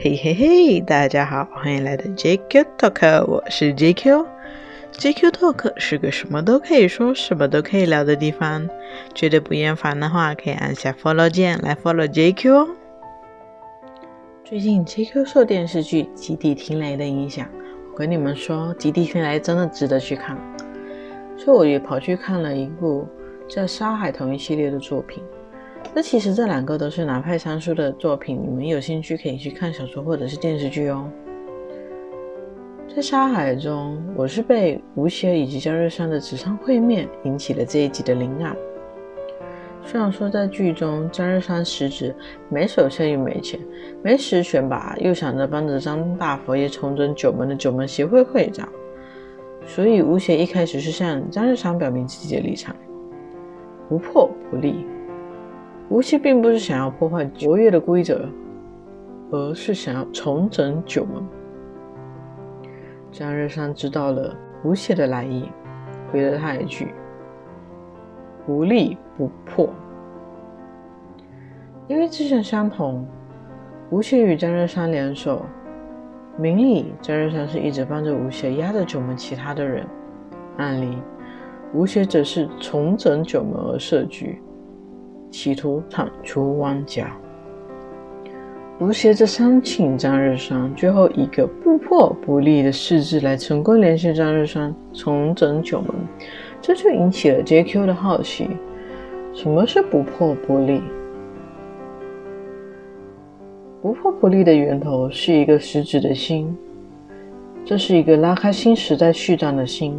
嘿嘿嘿，大家好，欢迎来到 JQ Talk，我是 JQ。JQ Talk 是个什么都可以说、什么都可以聊的地方。觉得不厌烦的话，可以按下 Follow 键来 Follow JQ 哦。最近 JQ 受电视剧《极地听雷》的影响，我跟你们说，《极地听雷》真的值得去看，所以我也跑去看了一部叫《沙海》同一系列的作品。那其实这两个都是南派三叔的作品，你们有兴趣可以去看小说或者是电视剧哦。在沙海中，我是被吴邪以及焦日山的纸上会面引起了这一集的灵感。虽然说在剧中，焦日山实质没手下又没钱，没实权吧，又想着帮着张大佛爷重整九门的九门协会会长，所以吴邪一开始是向张日山表明自己的立场：不破不立。吴邪并不是想要破坏国乐的规则，而是想要重整九门。张日山知道了吴邪的来意，回了他一句：“不立不破。”因为志向相同，吴邪与张日山联手，明里张日山是一直帮着吴邪压着九门其他的人，暗里吴邪则是重整九门而设局。企图铲除汪家，吴邪则商请张日山，最后一个不破不立的誓字来成功联系张日山，重整九门。这就引起了 JQ 的好奇：什么是不破不立？不破不立的源头是一个实质的心，这是一个拉开新时代序章的心。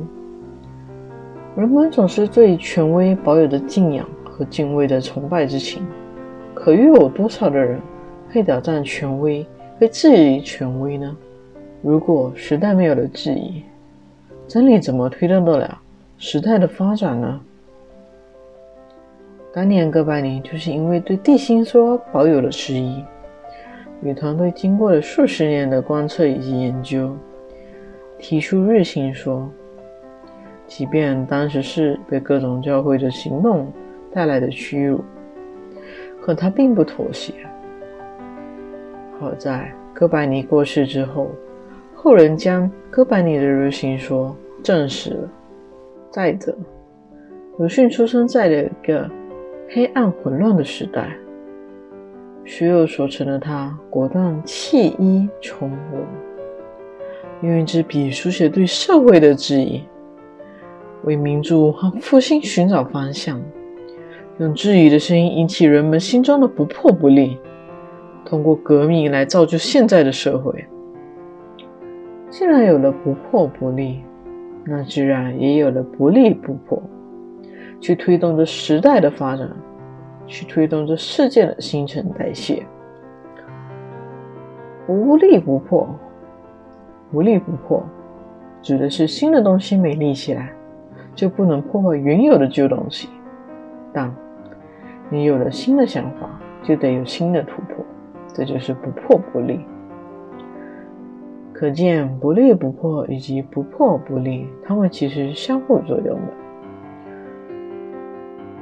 人们总是对权威保有着敬仰。和敬畏的崇拜之情，可又有多少的人会挑战权威，会质疑权威呢？如果时代没有了质疑，真理怎么推动得了时代的发展呢？当年哥白尼就是因为对地心说保有了质疑，与团队经过了数十年的观测以及研究，提出日心说，即便当时是被各种教会的行动。带来的屈辱，可他并不妥协。好在哥白尼过世之后，后人将哥白尼的日心说证实了。再者，鲁迅出生在了一个黑暗混乱的时代，学有所成的他果断弃医从文，用一支笔书写对社会的质疑，为民主和复兴寻找方向。用质疑的声音引起人们心中的不破不立，通过革命来造就现在的社会。既然有了不破不立，那自然也有了不立不破，去推动着时代的发展，去推动着世界的新陈代谢。无立不破，无立不破，指的是新的东西没立起来，就不能破坏原有的旧东西。但你有了新的想法，就得有新的突破，这就是不破不立。可见不立不破以及不破不立，它们其实是相互作用的。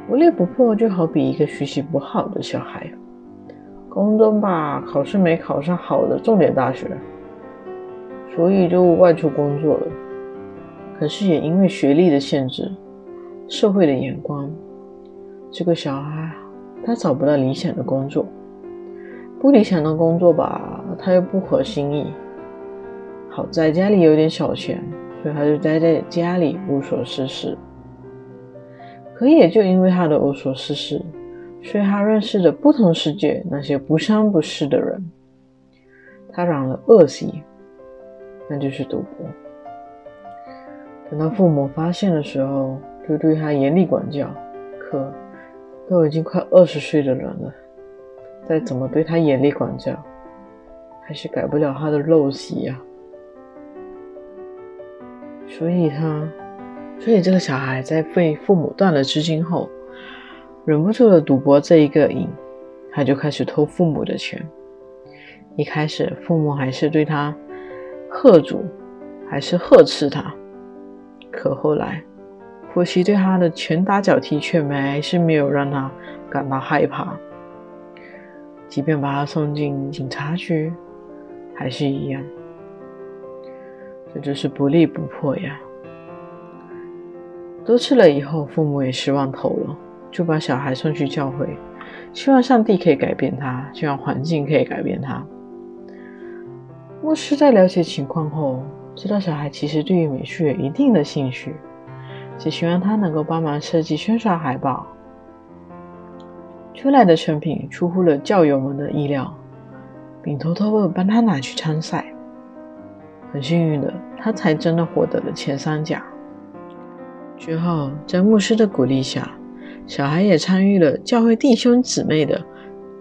不立不破就好比一个学习不好的小孩，高中吧考试没考上好的重点大学，所以就外出工作了。可是也因为学历的限制，社会的眼光。这个小孩，他找不到理想的工作，不理想的工作吧，他又不合心意。好在家里有点小钱，所以他就待在家里无所事事。可也就因为他的无所事事，所以他认识了不同世界那些不三不四的人。他染了恶习，那就是赌博。等到父母发现的时候，就对他严厉管教。可都已经快二十岁的人了，再怎么对他严厉管教，还是改不了他的陋习呀。所以他，所以这个小孩在被父母断了资金后，忍不住了赌博这一个瘾，他就开始偷父母的钱。一开始父母还是对他喝阻，还是呵斥他，可后来。父亲对他的拳打脚踢，却还是没有让他感到害怕。即便把他送进警察局，还是一样。这就是不立不破呀。多次了以后，父母也失望透了，就把小孩送去教会，希望上帝可以改变他，希望环境可以改变他。牧师在了解情况后，知道小孩其实对于美术有一定的兴趣，只希望他能够帮忙设计宣传海报。出来的成品出乎了教友们的意料，并偷偷的帮他拿去参赛。很幸运的，他才真的获得了前三甲。之后，在牧师的鼓励下，小孩也参与了教会弟兄姊妹的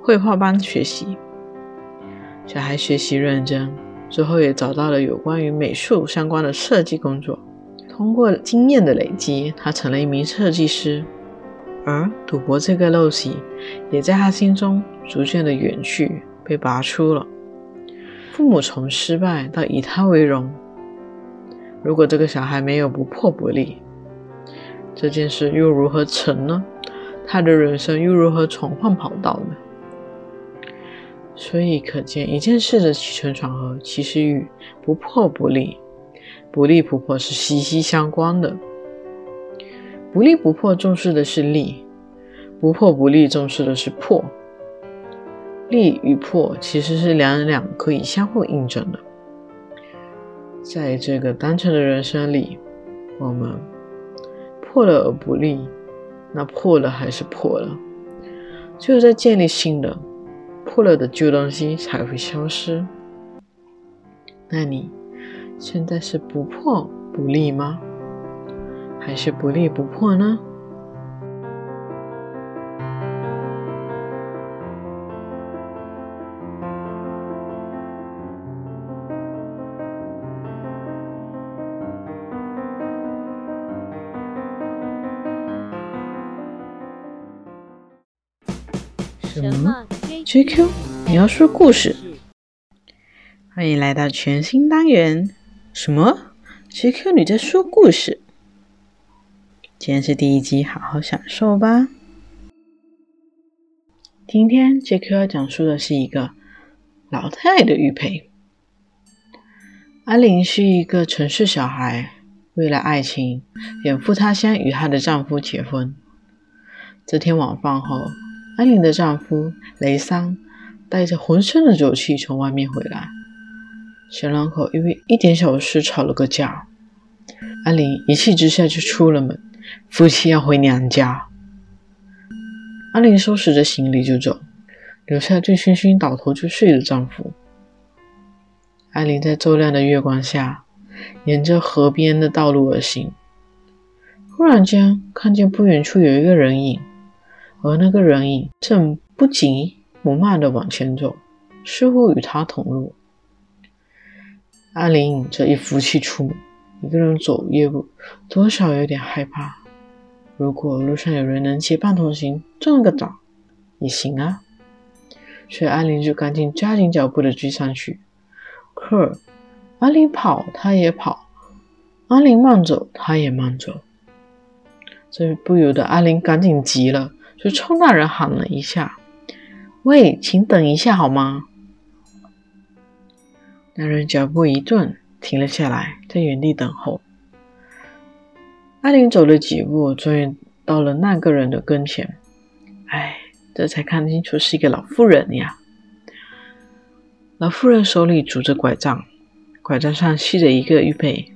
绘画班学习。小孩学习认真。之后也找到了有关于美术相关的设计工作。通过经验的累积，他成了一名设计师。而赌博这个陋习，也在他心中逐渐的远去，被拔出了。父母从失败到以他为荣。如果这个小孩没有不破不立，这件事又如何成呢？他的人生又如何重换跑道呢？所以可见，一件事的起承转合，其实与不破不立、不立不破是息息相关的。不立不破重视的是立，不破不立重视的是破。立与破其实是两两可以相互印证的。在这个单纯的人生里，我们破了而不立，那破了还是破了，只有在建立新的。破了的旧东西才会消失。那你现在是不破不立吗？还是不立不破呢？什么？JQ，你要说故事？欢迎来到全新单元。什么？JQ，你在说故事？今天是第一集，好好享受吧。今天 JQ 要讲述的是一个老太太的玉佩。阿玲是一个城市小孩，为了爱情，远赴他乡与她的丈夫结婚。这天晚饭后。安玲的丈夫雷桑带着浑身的酒气从外面回来，小两口因为一点小事吵了个架。阿玲一气之下就出了门，夫妻要回娘家。阿玲收拾着行李就走，留下醉醺醺倒头就睡的丈夫。阿玲在骤亮的月光下，沿着河边的道路而行，忽然间看见不远处有一个人影。而那个人影正不急不慢地往前走，似乎与他同路。阿玲这一福气出门，一个人走夜路，多少有点害怕。如果路上有人能结伴同行，撞个澡也行啊。所以阿玲就赶紧加紧脚步的追上去。可阿玲跑，他也跑；阿玲慢走，他也慢走。这不由得阿玲赶紧急了。就冲那人喊了一下：“喂，请等一下好吗？”男人脚步一顿，停了下来，在原地等候。阿玲走了几步，终于到了那个人的跟前。哎，这才看清楚是一个老妇人呀。老妇人手里拄着拐杖，拐杖上系着一个玉佩。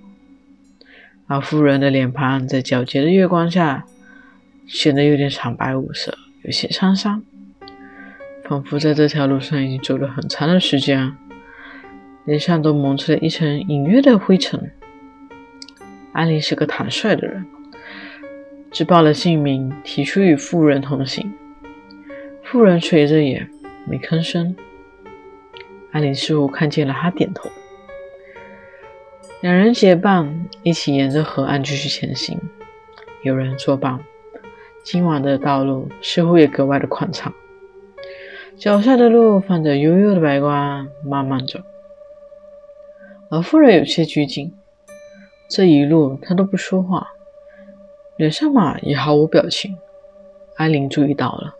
老妇人的脸庞在皎洁的月光下。显得有点苍白无色，有些沧桑，仿佛在这条路上已经走了很长的时间，脸上都蒙着了一层隐约的灰尘。安林是个坦率的人，只报了姓名，提出与妇人同行。妇人垂着眼，没吭声。安林似乎看见了他，点头。两人结伴，一起沿着河岸继续前行。有人作伴。今晚的道路似乎也格外的宽敞，脚下的路泛着悠悠的白光，慢慢走。老妇人有些拘谨，这一路她都不说话，脸上嘛也毫无表情。艾琳注意到了，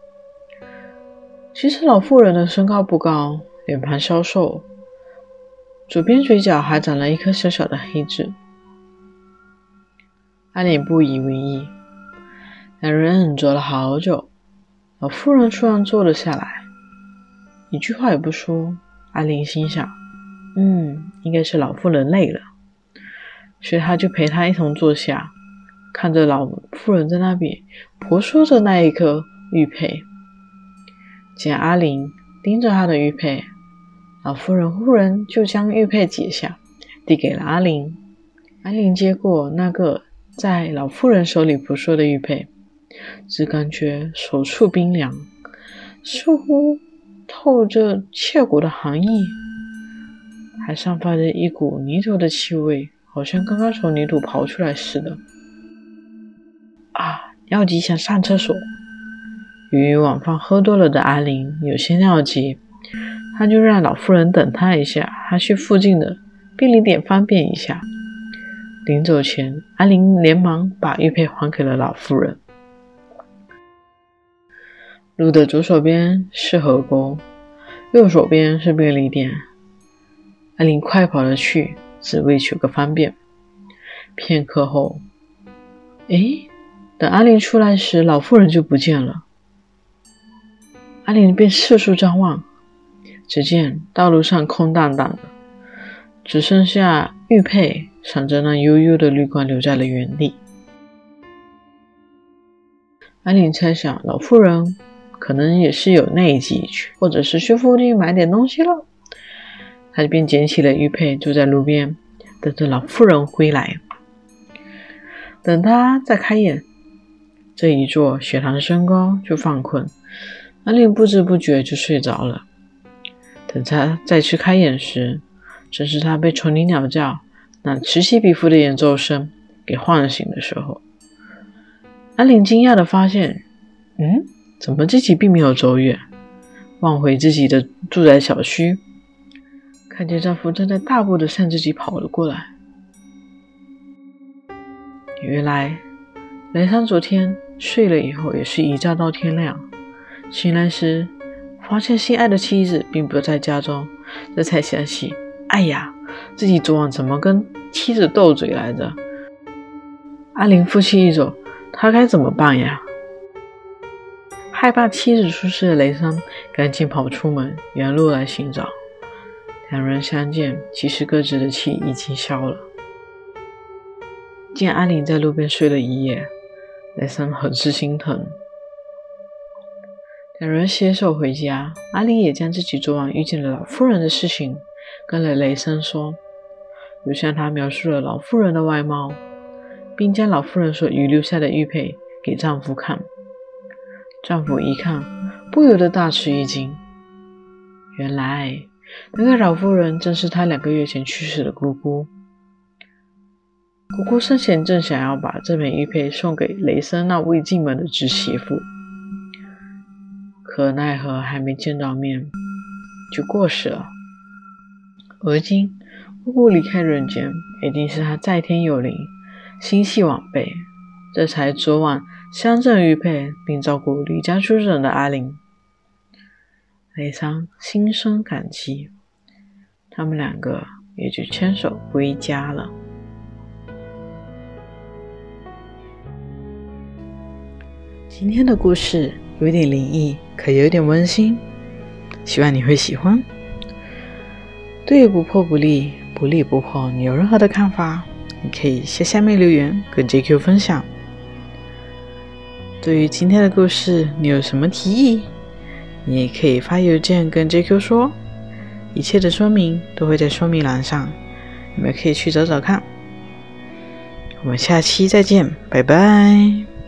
其实老妇人的身高不高，脸盘消瘦，左边嘴角还长了一颗小小的黑痣。阿玲不以为意，两人走了好久。老妇人突然坐了下来，一句话也不说。阿玲心想：“嗯，应该是老妇人累了。”所以他就陪她一同坐下，看着老妇人在那边婆娑着那一颗玉佩。见阿玲盯着她的玉佩。老妇人忽然就将玉佩解下，递给了阿玲。阿玲接过那个在老妇人手里婆说的玉佩，只感觉手触冰凉，似乎透着切骨的寒意，还散发着一股泥土的气味，好像刚刚从泥土刨出来似的。啊！尿急想上厕所。由于晚饭喝多了的阿玲有些尿急。他就让老妇人等他一下，他去附近的便利店方便一下。临走前，阿玲连忙把玉佩还给了老妇人。路的左手边是河沟，右手边是便利店。阿玲快跑了去，只为求个方便。片刻后，哎，等阿玲出来时，老妇人就不见了。阿玲便四处张望。只见道路上空荡荡的，只剩下玉佩闪着那幽幽的绿光留在了原地。阿玲猜想，老妇人可能也是有内急，或者是去附近买点东西了。他便捡起了玉佩，坐在路边，等着老妇人归来。等他再开眼，这一坐，血糖升高，就犯困。安玲不知不觉就睡着了。等他再去开眼时，正是他被虫鸣鸟叫那此起彼伏的演奏声给唤醒的时候。安玲惊讶地发现，嗯，怎么自己并没有走远？望回自己的住宅小区，看见丈夫正在大步地向自己跑了过来。原来雷桑昨天睡了以后，也是一觉到天亮，醒来时。发现心爱的妻子并不在家中，这才想起，哎呀，自己昨晚怎么跟妻子斗嘴来着？阿玲夫妻一走，他该怎么办呀？害怕妻子出事的雷桑赶紧跑出门，原路来寻找。两人相见，其实各自的气已经消了。见阿玲在路边睡了一夜，雷森很是心疼。两人携手回家，阿玲也将自己昨晚遇见了老妇人的事情跟了雷森说，又向他描述了老妇人的外貌，并将老妇人所遗留下的玉佩给丈夫看。丈夫一看，不由得大吃一惊，原来那个老妇人正是他两个月前去世的姑姑。姑姑生前正想要把这枚玉佩送给雷森那未进门的侄媳妇。可奈何还没见到面就过世了。而今姑姑离开人间，一定是她在天有灵，心系晚辈，这才昨晚相赠玉佩并照顾离家出走的阿玲。雷桑心生感激，他们两个也就牵手归家了。今天的故事。有点灵异，可有点温馨，希望你会喜欢。对不破不立，不立不破，你有任何的看法，你可以在下面留言跟 JQ 分享。对于今天的故事，你有什么提议，你也可以发邮件跟 JQ 说，一切的说明都会在说明栏上，你们可以去找找看。我们下期再见，拜拜。